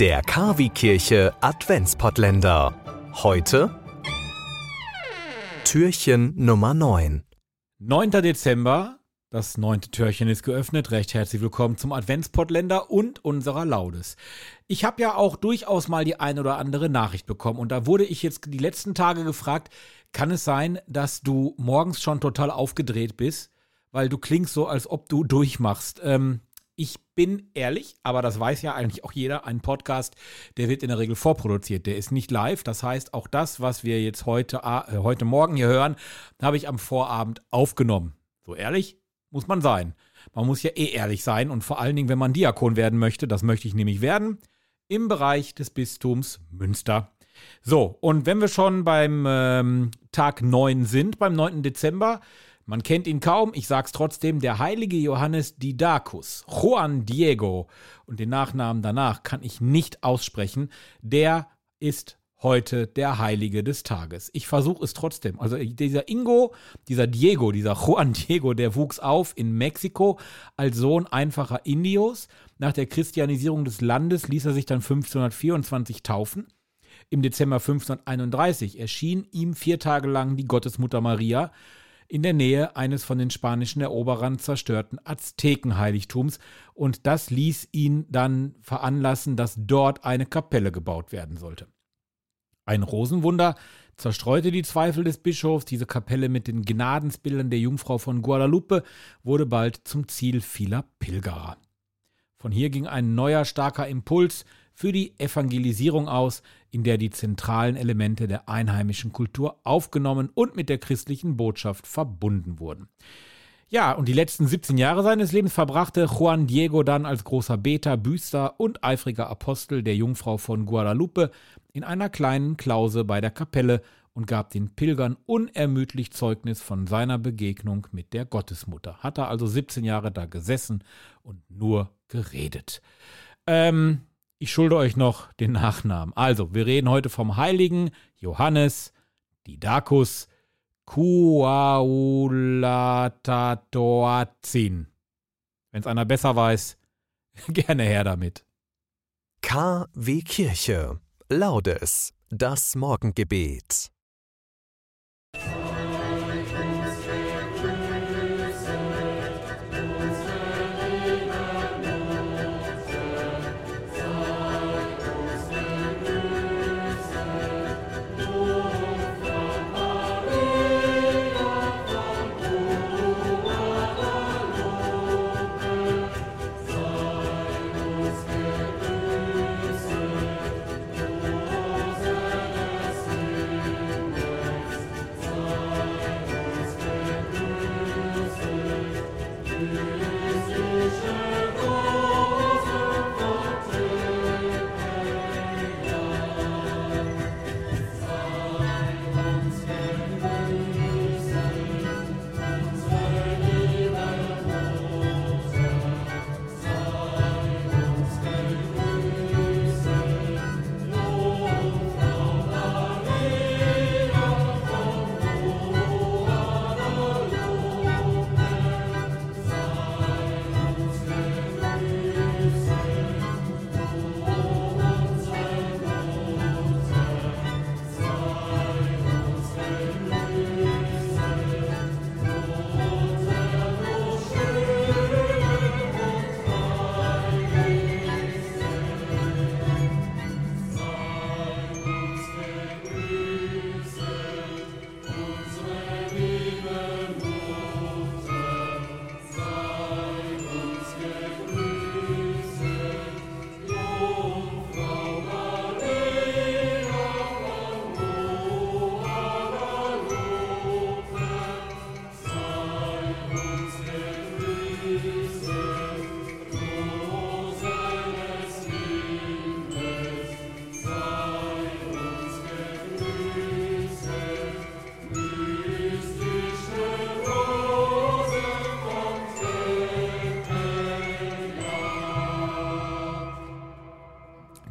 Der Kavi-Kirche Adventspottländer. Heute Türchen Nummer 9. 9. Dezember, das neunte Türchen ist geöffnet. Recht herzlich willkommen zum Adventspottländer und unserer Laudes. Ich habe ja auch durchaus mal die ein oder andere Nachricht bekommen und da wurde ich jetzt die letzten Tage gefragt, kann es sein, dass du morgens schon total aufgedreht bist, weil du klingst so, als ob du durchmachst. Ähm, ich bin ehrlich, aber das weiß ja eigentlich auch jeder, ein Podcast, der wird in der Regel vorproduziert, der ist nicht live. Das heißt, auch das, was wir jetzt heute, äh, heute Morgen hier hören, habe ich am Vorabend aufgenommen. So ehrlich muss man sein. Man muss ja eh ehrlich sein und vor allen Dingen, wenn man Diakon werden möchte, das möchte ich nämlich werden, im Bereich des Bistums Münster. So, und wenn wir schon beim ähm, Tag 9 sind, beim 9. Dezember, man kennt ihn kaum, ich sag's trotzdem, der heilige Johannes Didacus, Juan Diego, und den Nachnamen danach kann ich nicht aussprechen, der ist heute der Heilige des Tages. Ich versuche es trotzdem. Also dieser Ingo, dieser Diego, dieser Juan Diego, der wuchs auf in Mexiko als Sohn einfacher Indios. Nach der Christianisierung des Landes ließ er sich dann 1524 taufen. Im Dezember 1531 erschien ihm vier Tage lang die Gottesmutter Maria in der Nähe eines von den spanischen Eroberern zerstörten Aztekenheiligtums und das ließ ihn dann veranlassen, dass dort eine Kapelle gebaut werden sollte. Ein Rosenwunder zerstreute die Zweifel des Bischofs. Diese Kapelle mit den Gnadensbildern der Jungfrau von Guadalupe wurde bald zum Ziel vieler Pilgerer. Von hier ging ein neuer starker Impuls für die Evangelisierung aus, in der die zentralen Elemente der einheimischen Kultur aufgenommen und mit der christlichen Botschaft verbunden wurden. Ja, und die letzten 17 Jahre seines Lebens verbrachte Juan Diego dann als großer Beter, Büster und eifriger Apostel der Jungfrau von Guadalupe in einer kleinen Klause bei der Kapelle und gab den Pilgern unermüdlich Zeugnis von seiner Begegnung mit der Gottesmutter. Hat er also 17 Jahre da gesessen und nur geredet. Ähm, ich schulde euch noch den Nachnamen. Also, wir reden heute vom heiligen Johannes Didacus Kuaulatatoazin. Wenn es einer besser weiß, gerne her damit. KW Kirche. Laudes. Das Morgengebet.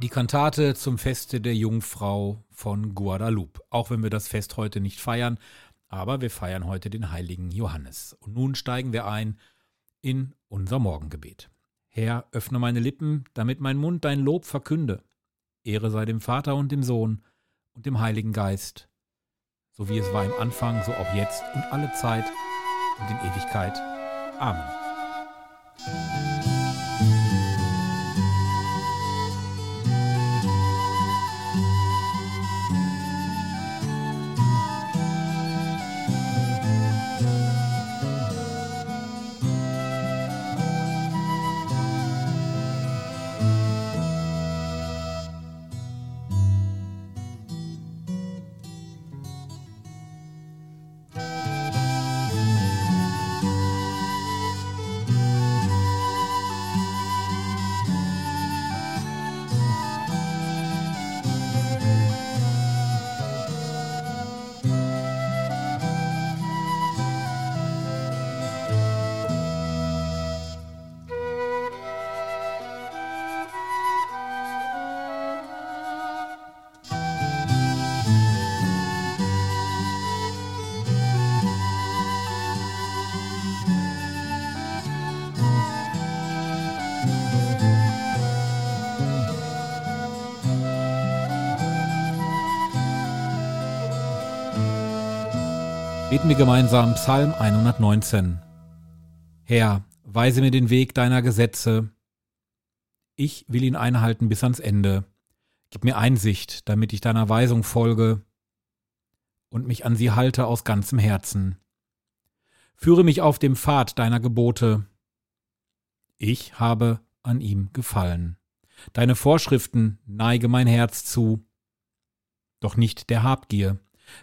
Die Kantate zum Feste der Jungfrau von Guadalupe. Auch wenn wir das Fest heute nicht feiern, aber wir feiern heute den heiligen Johannes. Und nun steigen wir ein in unser Morgengebet. Herr, öffne meine Lippen, damit mein Mund dein Lob verkünde. Ehre sei dem Vater und dem Sohn und dem Heiligen Geist, so wie es war im Anfang, so auch jetzt und alle Zeit und in Ewigkeit. Amen. Beten wir gemeinsam Psalm 119. Herr, weise mir den Weg deiner Gesetze. Ich will ihn einhalten bis ans Ende. Gib mir Einsicht, damit ich deiner Weisung folge und mich an sie halte aus ganzem Herzen. Führe mich auf dem Pfad deiner Gebote. Ich habe an ihm gefallen. Deine Vorschriften neige mein Herz zu, doch nicht der Habgier.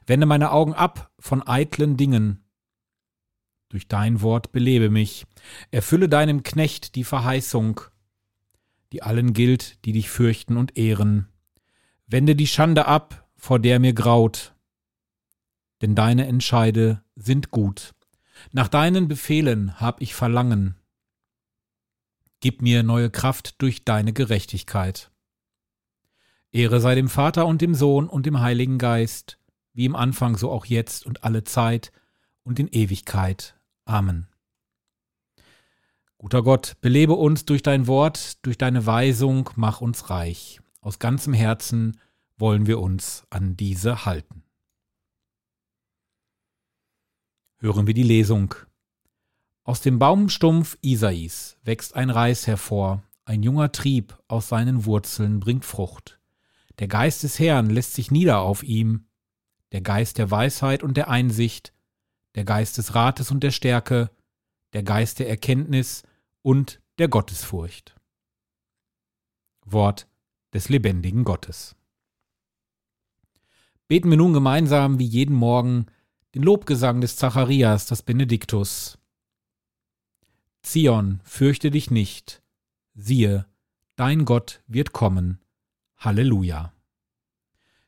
Wende meine Augen ab von eitlen Dingen. Durch dein Wort belebe mich. Erfülle deinem Knecht die Verheißung, die allen gilt, die dich fürchten und ehren. Wende die Schande ab, vor der mir graut. Denn deine Entscheide sind gut. Nach deinen Befehlen hab ich Verlangen. Gib mir neue Kraft durch deine Gerechtigkeit. Ehre sei dem Vater und dem Sohn und dem Heiligen Geist, wie im Anfang, so auch jetzt und alle Zeit und in Ewigkeit. Amen. Guter Gott, belebe uns durch dein Wort, durch deine Weisung, mach uns reich. Aus ganzem Herzen wollen wir uns an diese halten. Hören wir die Lesung. Aus dem Baumstumpf Isais wächst ein Reis hervor, ein junger Trieb aus seinen Wurzeln bringt Frucht. Der Geist des Herrn lässt sich nieder auf ihm, der Geist der Weisheit und der Einsicht, der Geist des Rates und der Stärke, der Geist der Erkenntnis und der Gottesfurcht. Wort des lebendigen Gottes. Beten wir nun gemeinsam wie jeden Morgen den Lobgesang des Zacharias, das Benediktus. Zion, fürchte dich nicht, siehe, dein Gott wird kommen. Halleluja.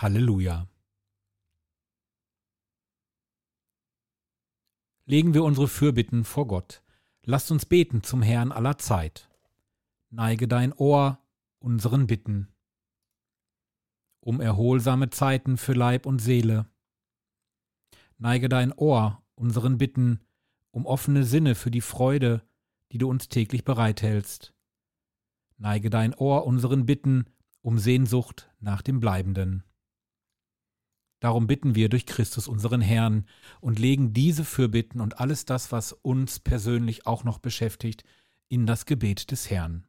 Halleluja. Legen wir unsere Fürbitten vor Gott. Lasst uns beten zum Herrn aller Zeit. Neige dein Ohr unseren Bitten. um erholsame Zeiten für Leib und Seele. Neige dein Ohr unseren Bitten, um offene Sinne für die Freude, die du uns täglich bereithältst. Neige dein Ohr unseren Bitten um Sehnsucht nach dem Bleibenden. Darum bitten wir durch Christus unseren Herrn und legen diese Fürbitten und alles das, was uns persönlich auch noch beschäftigt, in das Gebet des Herrn.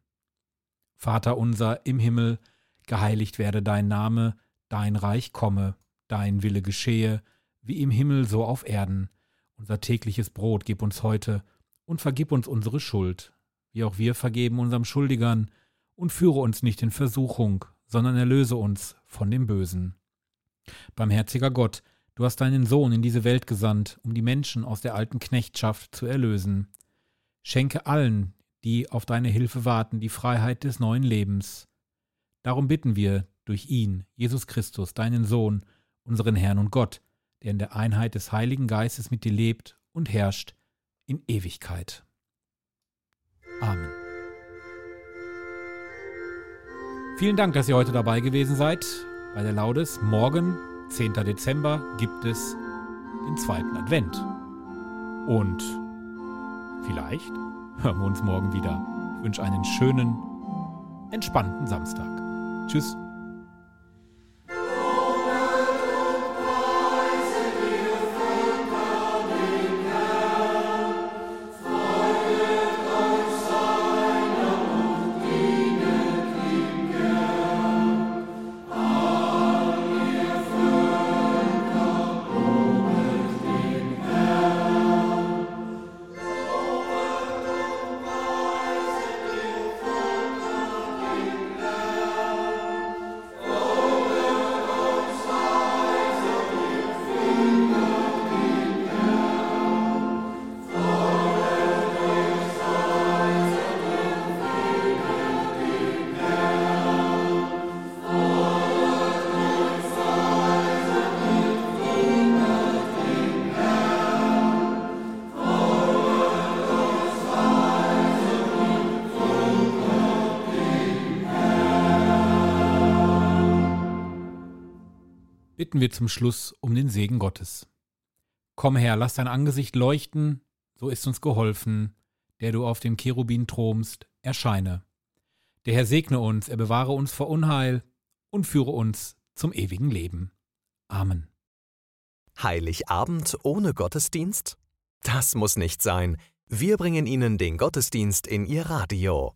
Vater unser im Himmel, geheiligt werde dein Name, dein Reich komme, dein Wille geschehe, wie im Himmel so auf Erden. Unser tägliches Brot gib uns heute und vergib uns unsere Schuld, wie auch wir vergeben unserem Schuldigern, und führe uns nicht in Versuchung, sondern erlöse uns von dem Bösen. Barmherziger Gott, du hast deinen Sohn in diese Welt gesandt, um die Menschen aus der alten Knechtschaft zu erlösen. Schenke allen, die auf deine Hilfe warten, die Freiheit des neuen Lebens. Darum bitten wir durch ihn, Jesus Christus, deinen Sohn, unseren Herrn und Gott, der in der Einheit des Heiligen Geistes mit dir lebt und herrscht in Ewigkeit. Amen. Vielen Dank, dass ihr heute dabei gewesen seid bei der Laudes. Morgen, 10. Dezember, gibt es den zweiten Advent. Und vielleicht hören wir uns morgen wieder. Ich wünsche einen schönen, entspannten Samstag. Tschüss. Bitten wir zum Schluss um den Segen Gottes. Komm her, lass dein Angesicht leuchten, so ist uns geholfen, der du auf dem Cherubin thronst, erscheine. Der Herr segne uns, er bewahre uns vor Unheil und führe uns zum ewigen Leben. Amen. Heiligabend ohne Gottesdienst? Das muss nicht sein. Wir bringen Ihnen den Gottesdienst in Ihr Radio.